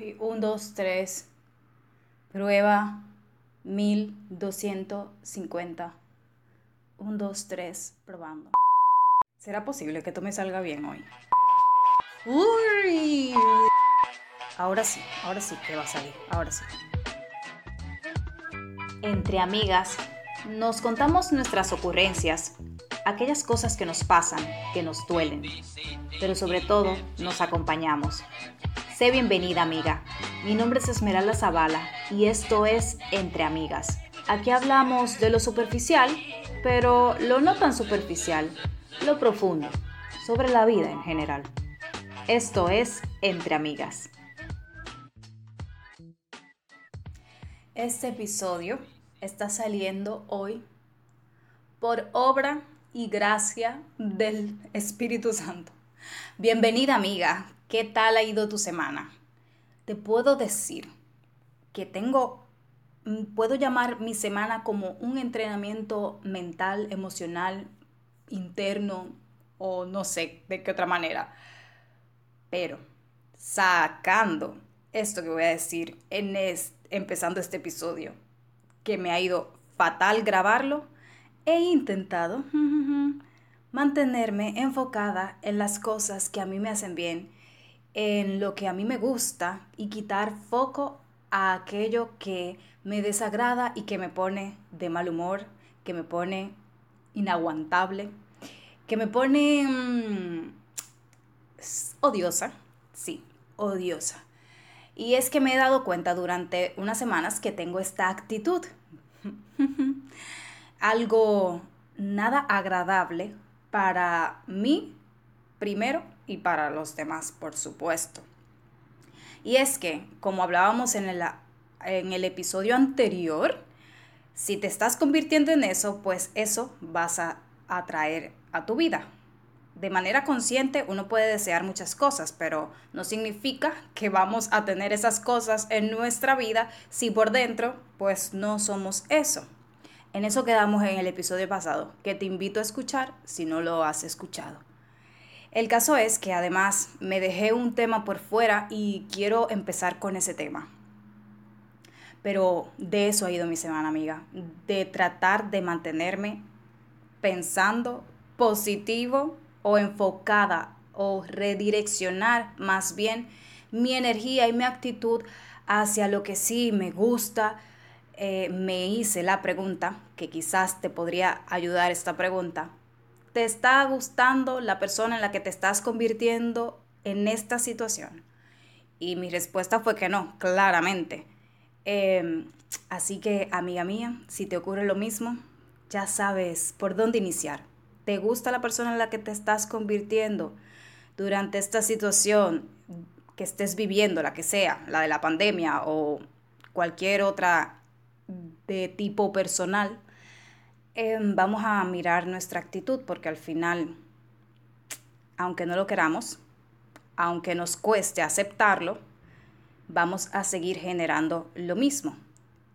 Ay, un, dos, tres. Prueba 1250. Un, dos, tres, probando. ¿Será posible que esto me salga bien hoy? Uy. Ahora sí, ahora sí que va a salir, ahora sí. Entre amigas, nos contamos nuestras ocurrencias, aquellas cosas que nos pasan, que nos duelen, pero sobre todo nos acompañamos. Sé bienvenida amiga, mi nombre es Esmeralda Zavala y esto es Entre Amigas. Aquí hablamos de lo superficial, pero lo no tan superficial, lo profundo, sobre la vida en general. Esto es Entre Amigas. Este episodio está saliendo hoy por obra y gracia del Espíritu Santo. Bienvenida amiga, ¿qué tal ha ido tu semana? Te puedo decir que tengo, mm, puedo llamar mi semana como un entrenamiento mental, emocional, interno o no sé de qué otra manera. Pero sacando esto que voy a decir en empezando este episodio, que me ha ido fatal grabarlo, he intentado mantenerme enfocada en las cosas que a mí me hacen bien, en lo que a mí me gusta y quitar foco a aquello que me desagrada y que me pone de mal humor, que me pone inaguantable, que me pone mm, odiosa, sí, odiosa. Y es que me he dado cuenta durante unas semanas que tengo esta actitud. Algo nada agradable para mí primero y para los demás, por supuesto. Y es que, como hablábamos en el, en el episodio anterior, si te estás convirtiendo en eso, pues eso vas a atraer a tu vida. De manera consciente uno puede desear muchas cosas, pero no significa que vamos a tener esas cosas en nuestra vida si por dentro pues no somos eso. En eso quedamos en el episodio pasado, que te invito a escuchar si no lo has escuchado. El caso es que además me dejé un tema por fuera y quiero empezar con ese tema. Pero de eso ha ido mi semana, amiga, de tratar de mantenerme pensando positivo o enfocada o redireccionar más bien mi energía y mi actitud hacia lo que sí me gusta, eh, me hice la pregunta, que quizás te podría ayudar esta pregunta. ¿Te está gustando la persona en la que te estás convirtiendo en esta situación? Y mi respuesta fue que no, claramente. Em, así que, amiga mía, si te ocurre lo mismo, ya sabes por dónde iniciar. ¿Te gusta la persona en la que te estás convirtiendo durante esta situación que estés viviendo, la que sea, la de la pandemia o cualquier otra de tipo personal, em, vamos a mirar nuestra actitud porque al final, aunque no lo queramos, aunque nos cueste aceptarlo, vamos a seguir generando lo mismo.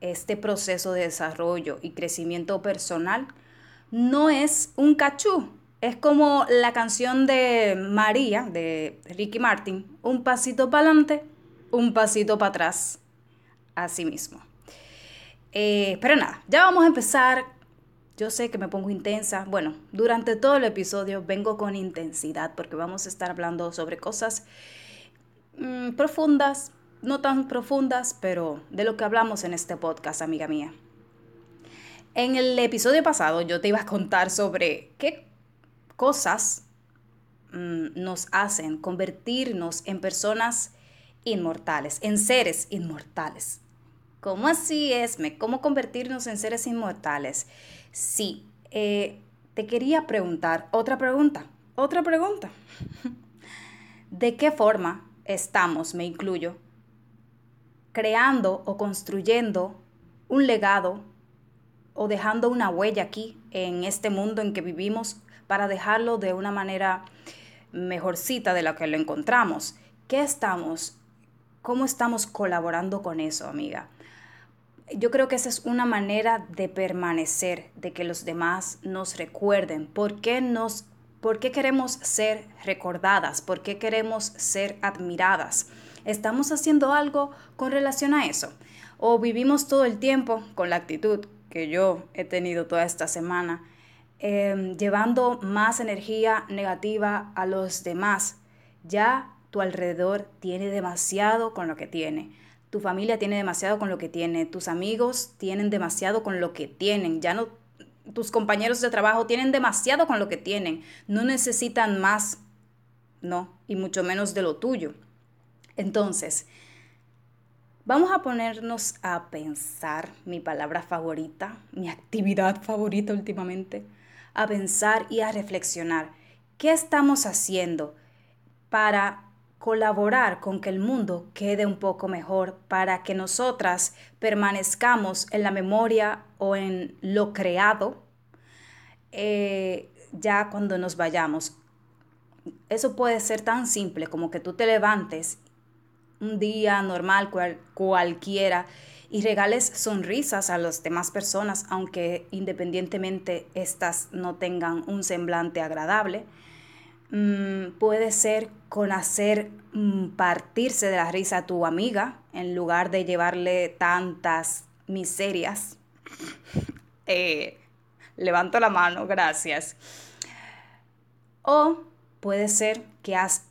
Este proceso de desarrollo y crecimiento personal no es un cachú, es como la canción de María, de Ricky Martin, un pasito para adelante, un pasito para atrás, así mismo. Eh, pero nada, ya vamos a empezar. Yo sé que me pongo intensa. Bueno, durante todo el episodio vengo con intensidad porque vamos a estar hablando sobre cosas mm, profundas, no tan profundas, pero de lo que hablamos en este podcast, amiga mía. En el episodio pasado yo te iba a contar sobre qué cosas mm, nos hacen convertirnos en personas inmortales, en seres inmortales. ¿Cómo así, Esme? ¿Cómo convertirnos en seres inmortales? Sí, eh, te quería preguntar otra pregunta, otra pregunta. ¿De qué forma estamos, me incluyo, creando o construyendo un legado o dejando una huella aquí en este mundo en que vivimos para dejarlo de una manera mejorcita de la que lo encontramos? ¿Qué estamos? ¿Cómo estamos colaborando con eso, amiga? yo creo que esa es una manera de permanecer, de que los demás nos recuerden. ¿Por qué, nos, ¿Por qué queremos ser recordadas? ¿Por qué queremos ser admiradas? ¿Estamos haciendo algo con relación a eso? ¿O vivimos todo el tiempo con la actitud que yo he tenido toda esta semana, em, llevando más energía negativa a los demás? Ya tu alrededor tiene demasiado con lo que tiene. Tu familia tiene demasiado con lo que tiene. Tus amigos tienen demasiado con lo que tienen. Ya no tus compañeros de trabajo tienen demasiado con lo que tienen. No necesitan más. No, y mucho menos de lo tuyo. Entonces, vamos a ponernos a pensar, mi palabra favorita, mi actividad favorita últimamente, a pensar y a reflexionar. ¿Qué estamos haciendo para colaborar con que el mundo quede un poco mejor para que nosotras permanezcamos en la memoria o en lo creado eh, ya cuando nos vayamos. Eso puede ser tan simple como que tú te levantes un día normal cualquiera y regales sonrisas a las demás personas, aunque independientemente estas no tengan un semblante agradable Mm, puede ser con hacer mm, partirse de la risa a tu amiga en lugar de llevarle tantas miserias. Eh, levanto la mano, gracias. O puede ser que has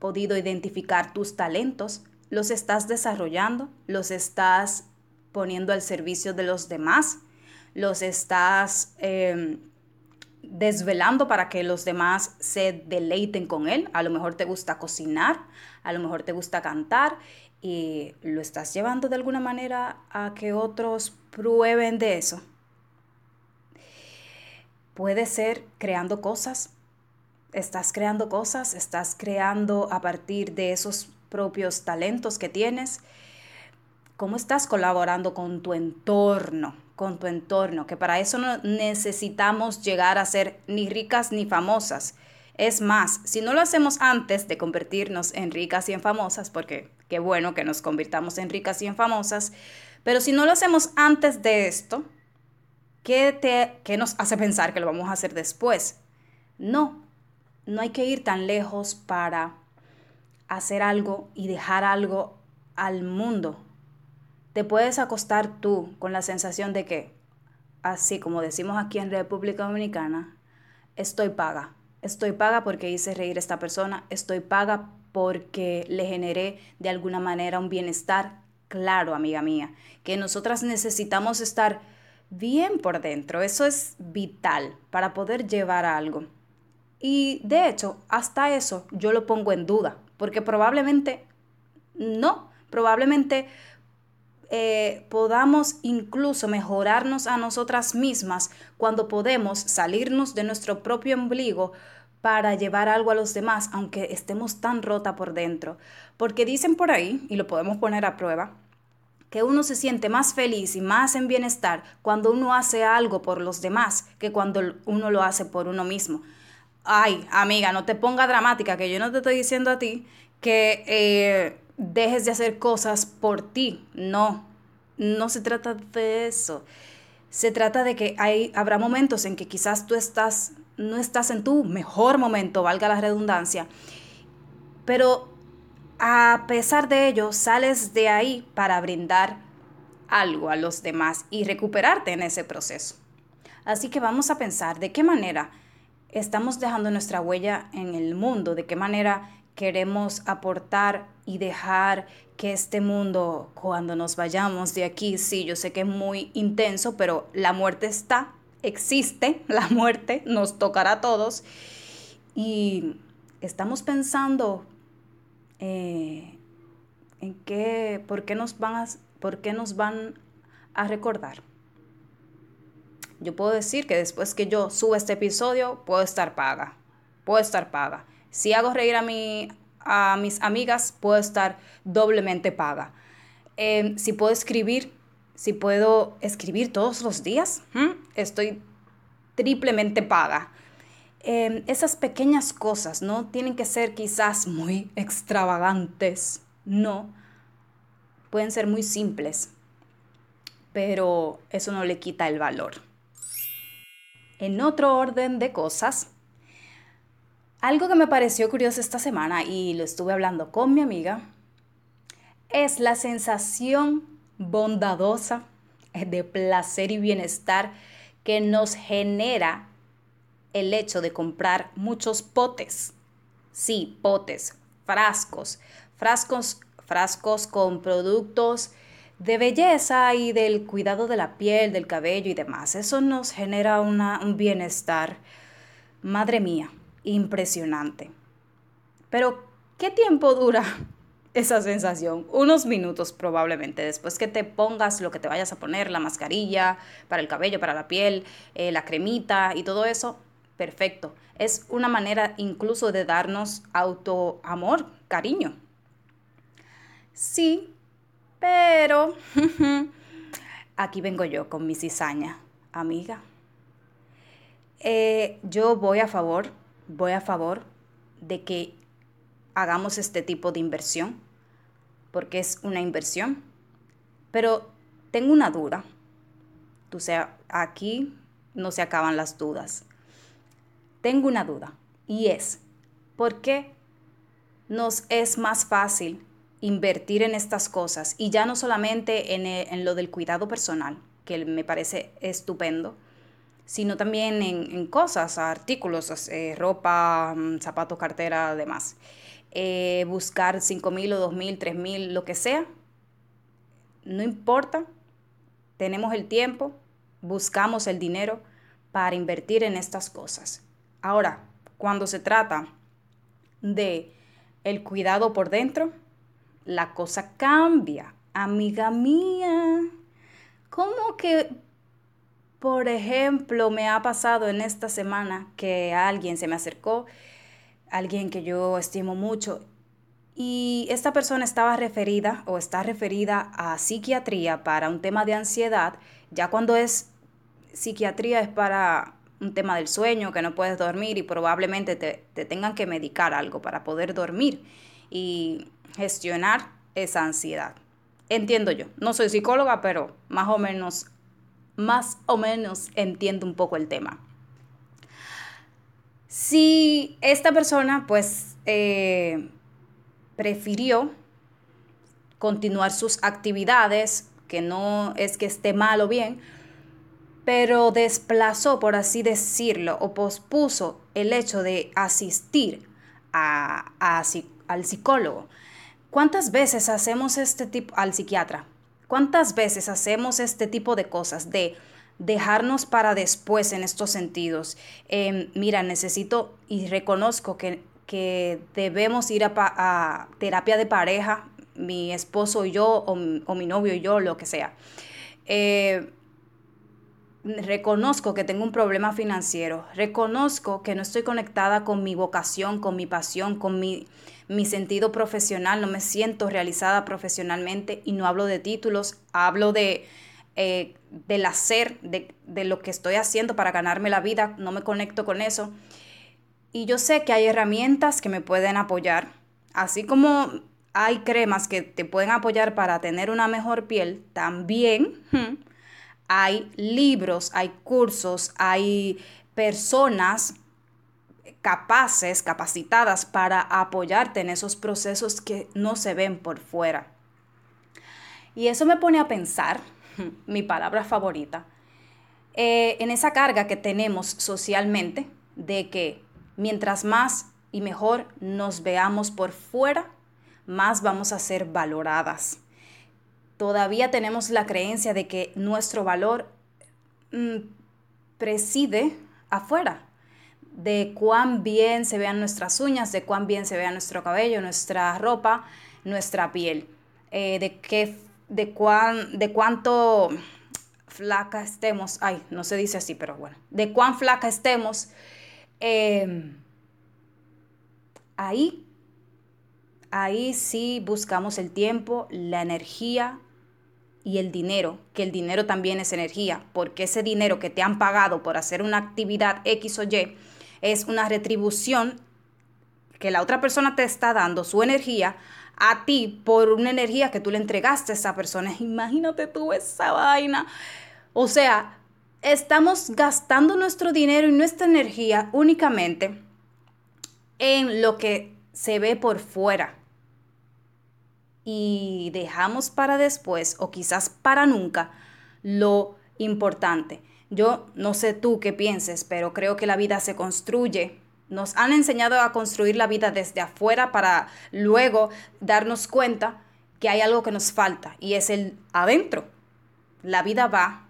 podido identificar tus talentos, los estás desarrollando, los estás poniendo al servicio de los demás, los estás em, desvelando para que los demás se deleiten con él. A lo mejor te gusta cocinar, a lo mejor te gusta cantar y lo estás llevando de alguna manera a que otros prueben de eso. Puede ser creando cosas. Estás creando cosas, estás creando a partir de esos propios talentos que tienes. ¿Cómo estás colaborando con tu entorno? Con tu entorno, que para eso no necesitamos llegar a ser ni ricas ni famosas. Es más, si no lo hacemos antes de convertirnos en ricas y en famosas, porque qué bueno que nos convirtamos en ricas y en famosas, pero si no lo hacemos antes de esto, ¿qué, te, qué nos hace pensar que lo vamos a hacer después? No, no hay que ir tan lejos para hacer algo y dejar algo al mundo te puedes acostar tú con la sensación de que, así como decimos aquí en República Dominicana, estoy paga. Estoy paga porque hice reír a esta persona, estoy paga porque le generé de alguna manera un bienestar. Claro, amiga mía, que nosotras necesitamos estar bien por dentro. Eso es vital para poder llevar algo. Y de hecho, hasta eso yo lo pongo en duda, porque probablemente no, probablemente eh, podamos incluso mejorarnos a nosotras mismas cuando podemos salirnos de nuestro propio ombligo para llevar algo a los demás, aunque estemos tan rota por dentro. Porque dicen por ahí, y lo podemos poner a prueba, que uno se siente más feliz y más en bienestar cuando uno hace algo por los demás que cuando uno lo hace por uno mismo. Ay, amiga, no te ponga dramática, que yo no te estoy diciendo a ti que eh, dejes de hacer cosas por ti. No, no se trata de eso. Se trata de que hay, habrá momentos en que quizás tú estás, no estás en tu mejor momento, valga la redundancia, pero a pesar de ello sales de ahí para brindar algo a los demás y recuperarte en ese proceso. Así que vamos a pensar de qué manera estamos dejando nuestra huella en el mundo, de qué manera queremos aportar y dejar que este mundo, cuando nos vayamos de aquí, sí, yo sé que es muy intenso, pero la muerte está, existe, la muerte nos tocará a todos. Y estamos pensando eh, en qué, por qué nos van a, por qué nos van a recordar. Yo puedo decir que después que yo suba este episodio, puedo estar paga. Puedo estar paga. Si hago reír a, mi, a mis amigas, puedo estar doblemente paga. Em, si puedo escribir, si puedo escribir todos los días, estoy triplemente paga. Em, esas pequeñas cosas no tienen que ser quizás muy extravagantes, no. Pueden ser muy simples, pero eso no le quita el valor. En otro orden de cosas, algo que me pareció curioso esta semana y lo estuve hablando con mi amiga es la sensación bondadosa de placer y bienestar que nos genera el hecho de comprar muchos potes. Sí, potes, frascos, frascos, frascos con productos de belleza y del cuidado de la piel, del cabello y demás. Eso nos genera un bienestar, madre mía, impresionante. Pero, ¿qué tiempo dura esa sensación? Unos minutos probablemente, después que te pongas lo que te vayas a poner, la mascarilla para el cabello, para la piel, eh, la cremita y todo eso, perfecto. Es una manera incluso de darnos autoamor, cariño. Sí, pero aquí vengo yo con mi cizaña, amiga. Eh, yo voy a favor, voy a favor de que hagamos este tipo de inversión, porque es una inversión. Pero tengo una duda. O sea, aquí no se acaban las dudas. Tengo una duda y es, ¿por qué nos es más fácil invertir en estas cosas y ya no solamente en, eh, lo del cuidado personal, que me parece estupendo, sino también en, cosas, artículos, eh, ropa, mm, zapatos, cartera, demás. Eh, buscar 5 mil o 2 mil, 3 mil, lo que sea, no importa, tenemos el tiempo, buscamos el dinero para invertir en estas cosas. Ahora, cuando se trata de el cuidado por dentro, la cosa cambia. Amiga mía, ¿cómo que, por ejemplo, me ha pasado en esta semana que alguien se me acercó, alguien que yo estimo mucho, y esta persona estaba referida o está referida a psiquiatría para un tema de ansiedad, ya cuando es psiquiatría es para un tema del sueño, que no puedes dormir y probablemente te, te tengan que medicar algo para poder dormir. Y gestionar esa ansiedad. Entiendo yo, no soy psicóloga, pero más o menos, más o menos entiendo un poco el tema. Si esta persona pues eh, prefirió continuar sus actividades, que no es que esté mal o bien, pero desplazó, por así decirlo, o pospuso el hecho de asistir a, al psicólogo, ¿Cuántas veces hacemos este tipo, al psiquiatra? ¿Cuántas veces hacemos este tipo de cosas de dejarnos para después en estos sentidos? Em, mira, necesito y reconozco que, debemos ir a, terapia de pareja, mi esposo y yo, o, mi novio y yo, lo que sea. Eh, reconozco que tengo un problema financiero, reconozco que no estoy conectada con mi vocación, con mi pasión, con mi, mi sentido profesional, no me siento realizada profesionalmente y no hablo de títulos, hablo de, eh, del hacer, de, de lo que estoy haciendo para ganarme la vida, no me conecto con eso. Y yo sé que hay herramientas que me pueden apoyar, así como hay cremas que te pueden apoyar para tener una mejor piel, también hay libros, hay cursos, hay personas capaces, capacitadas para apoyarte en esos procesos que no se ven por fuera. Y eso me pone a pensar, mi palabra favorita, eh, en esa carga que tenemos socialmente de que mientras más y mejor nos veamos por fuera, más vamos a ser valoradas todavía tenemos la creencia de que nuestro valor mm, preside afuera, de cuán bien se vean nuestras uñas, de cuán bien se vea nuestro cabello, nuestra ropa, nuestra piel, eh, de, qué, de, cuán, de cuánto flaca estemos, ay, no se dice así, pero bueno, de cuán flaca estemos, em, ahí, ahí sí buscamos el tiempo, la energía, y el dinero, que el dinero también es energía, porque ese dinero que te han pagado por hacer una actividad X o Y es una retribución que la otra persona te está dando su energía a ti por una energía que tú le entregaste a esa persona. Imagínate tú esa vaina. O sea, estamos gastando nuestro dinero y nuestra energía únicamente en lo que se ve por fuera y dejamos para después o quizás para nunca lo importante. Yo no sé tú qué pienses, pero creo que la vida se construye. Nos han enseñado a construir la vida desde afuera para luego darnos cuenta que hay algo que nos falta y es el adentro. La vida va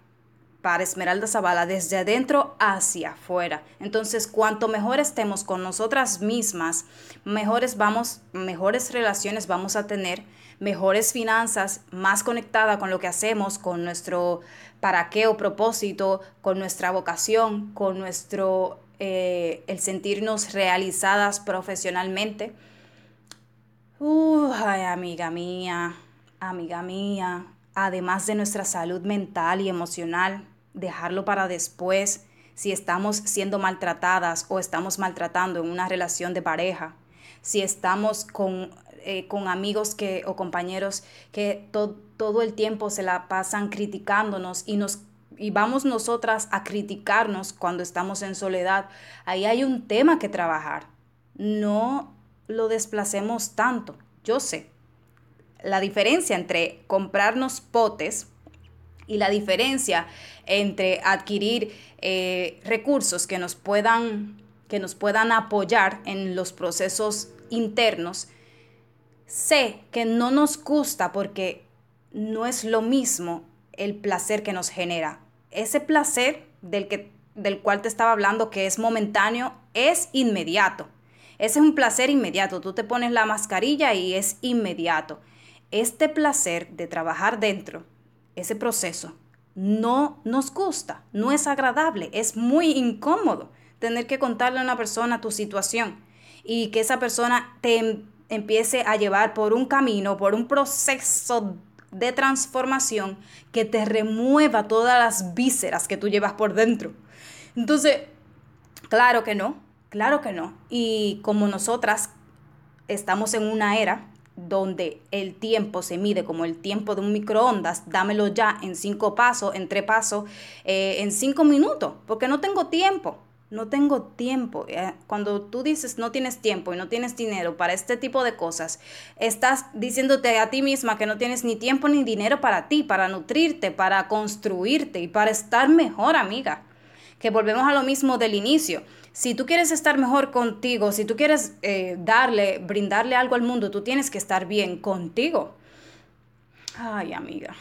para Esmeralda Zavala desde adentro hacia afuera. Entonces, cuanto mejor estemos con nosotras mismas, mejores vamos, mejores relaciones vamos a tener, mejores finanzas, más conectada con lo que hacemos, con nuestro para qué o propósito, con nuestra vocación, con nuestro eh, el sentirnos realizadas profesionalmente. Uh, ay, amiga mía, amiga mía, además de nuestra salud mental y emocional, dejarlo para después si estamos siendo maltratadas o estamos maltratando en una relación de pareja, si estamos con, eh, con amigos que, o compañeros que todo el tiempo se la pasan criticándonos y nos y vamos nosotras a criticarnos cuando estamos en soledad, ahí hay un tema que trabajar. No lo desplacemos tanto. Yo sé la diferencia entre comprarnos potes y la diferencia entre adquirir eh, recursos que nos, puedan, que nos puedan apoyar en los procesos internos, sé que no nos gusta porque no es lo mismo el placer que nos genera. Ese placer del, que, del cual te estaba hablando, que es momentáneo, es inmediato. Ese es un placer inmediato. Tú te pones la mascarilla y es inmediato. Este placer de trabajar dentro, ese proceso, no nos gusta, no es agradable, es muy incómodo tener que contarle a una persona tu situación y que esa persona te empiece a llevar por un camino, por un proceso de transformación que te remueva todas las vísceras que tú llevas por dentro. Entonces, claro que no, claro que no. Y como nosotras estamos en una era donde el tiempo se mide como el tiempo de un microondas, dámelo ya en cinco pasos, en tres pasos, eh, en cinco minutos, porque no tengo tiempo, no tengo tiempo. Eh, cuando tú dices no tienes tiempo y no tienes dinero para este tipo de cosas, estás diciéndote a ti misma que no tienes ni tiempo ni dinero para ti, para nutrirte, para construirte y para estar mejor, amiga. Que volvemos a lo mismo del inicio si tú quieres estar mejor contigo, si tú quieres eh, darle, brindarle algo al mundo, tú tienes que estar bien contigo. Ay, amiga.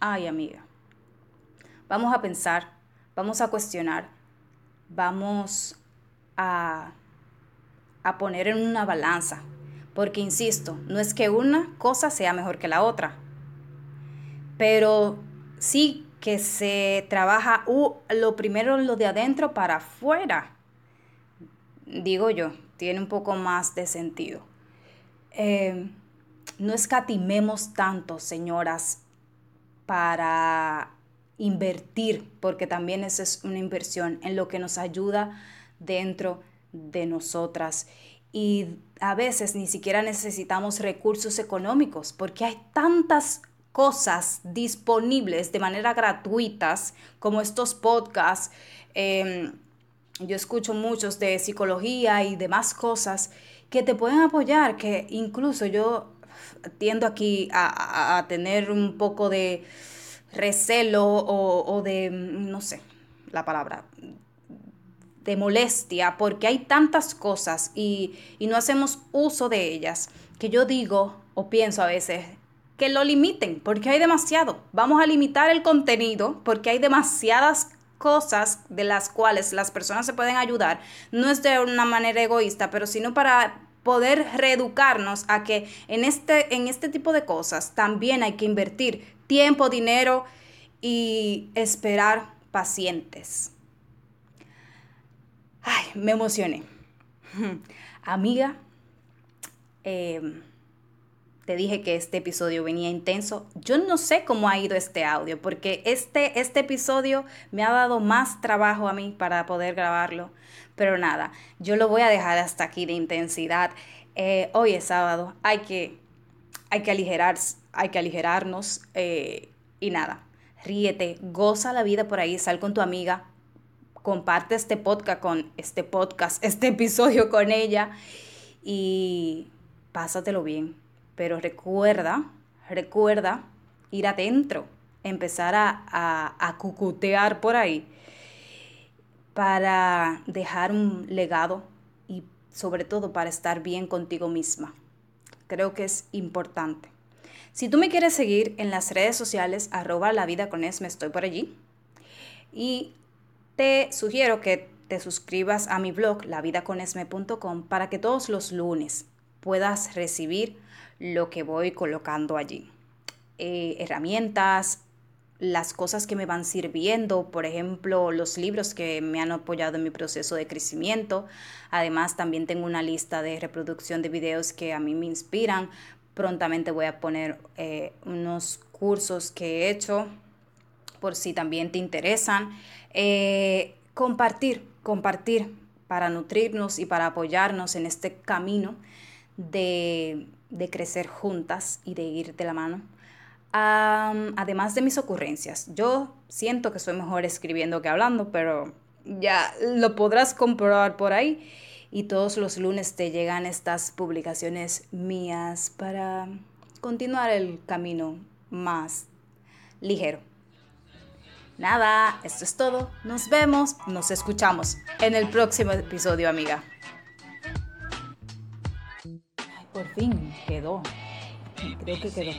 Ay, amiga. Vamos a pensar, vamos a cuestionar, vamos a, a poner en una balanza. Porque, insisto, no es que una cosa sea mejor que la otra. Pero sí que se trabaja lo primero lo de adentro para afuera. Digo yo, tiene un poco más de sentido. Eh, no escatimemos tanto, señoras, para invertir, porque también esa es una inversión en lo que nos ayuda dentro de nosotras. Y a veces ni siquiera necesitamos recursos económicos, porque hay tantas cosas disponibles de manera gratuitas, como estos podcasts. Em, yo escucho muchos de psicología y demás cosas que te pueden apoyar, que incluso yo tiendo aquí a, tener un poco de recelo o, de, no sé, la palabra, de molestia, porque hay tantas cosas y, y no hacemos uso de ellas, que yo digo o pienso a veces, que lo limiten, porque hay demasiado. Vamos a limitar el contenido porque hay demasiadas cosas de las cuales las personas se pueden ayudar. No es de una manera egoísta, pero sino para poder reeducarnos a que en este, en este tipo de cosas también hay que invertir tiempo, dinero y esperar pacientes. Ay, me emocioné. Amiga, eh, te dije que este episodio venía intenso. Yo no sé cómo ha ido este audio, porque este, este episodio me ha dado más trabajo a mí para poder grabarlo. Pero nada, yo lo voy a dejar hasta aquí de intensidad. Eh, hoy es sábado, hay que, hay que, aligerar, hay que aligerarnos eh, y nada, ríete, goza la vida por ahí, sal con tu amiga, comparte este podcast con este podcast, este episodio con ella y pásatelo bien pero recuerda, recuerda ir adentro, empezar a, a, a cucutear por ahí para dejar un legado y sobre todo para estar bien contigo misma. Creo que es importante. Si tú me quieres seguir en las redes sociales, arroba la vida con Esme, estoy por allí. Y te sugiero que te suscribas a mi blog, lavidaconesme.com, para que todos los lunes puedas recibir lo que voy colocando allí. Eh, herramientas, las cosas que me van sirviendo, por ejemplo, los libros que me han apoyado en mi proceso de crecimiento. Además, también tengo una lista de reproducción de videos que a mí me inspiran. Prontamente voy a poner eh, unos cursos que he hecho por si también te interesan. Eh, compartir, compartir para nutrirnos y para apoyarnos en este camino de, de crecer juntas y de ir de la mano además de mis ocurrencias, yo siento que soy mejor escribiendo que hablando, pero ya lo podrás comprobar por ahí. Y todos los lunes te llegan estas publicaciones mías para continuar el camino más ligero. Nada, esto es todo. Nos vemos, nos escuchamos en el próximo episodio, amiga. Ay, por fin quedó. Creo que quedó.